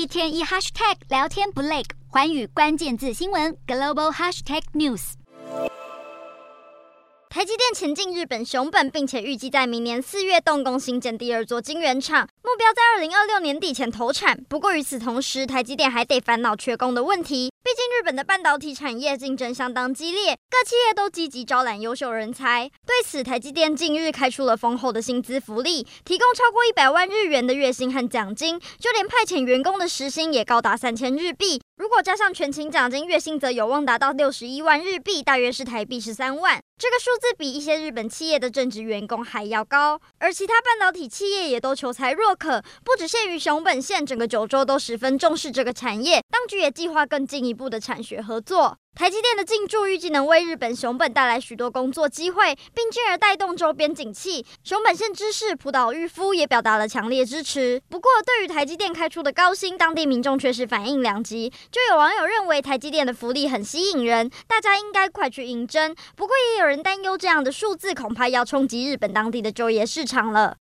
一天一 hashtag 聊天不累，环宇关键字新闻 global hashtag news。台积电前进日本熊本，并且预计在明年四月动工新建第二座晶圆厂，目标在二零二六年底前投产。不过与此同时，台积电还得烦恼缺工的问题。毕竟日本的半导体产业竞争相当激烈，各企业都积极招揽优秀人才。对此，台积电近日开出了丰厚的薪资福利，提供超过一百万日元的月薪和奖金，就连派遣员工的时薪也高达三千日币。如果加上全勤奖金，月薪则有望达到六十一万日币，大约是台币十三万。这个数字比一些日本企业的正职员工还要高。而其他半导体企业也都求才若渴，不只限于熊本县，整个九州都十分重视这个产业。当局也计划更进一步的产学合作。台积电的进驻预计能为日本熊本带来许多工作机会，并进而带动周边景气。熊本县知事浦岛裕夫也表达了强烈支持。不过，对于台积电开出的高薪，当地民众却是反应两极。就有网友认为台积电的福利很吸引人，大家应该快去应征。不过，也有人担忧这样的数字恐怕要冲击日本当地的就业市场了。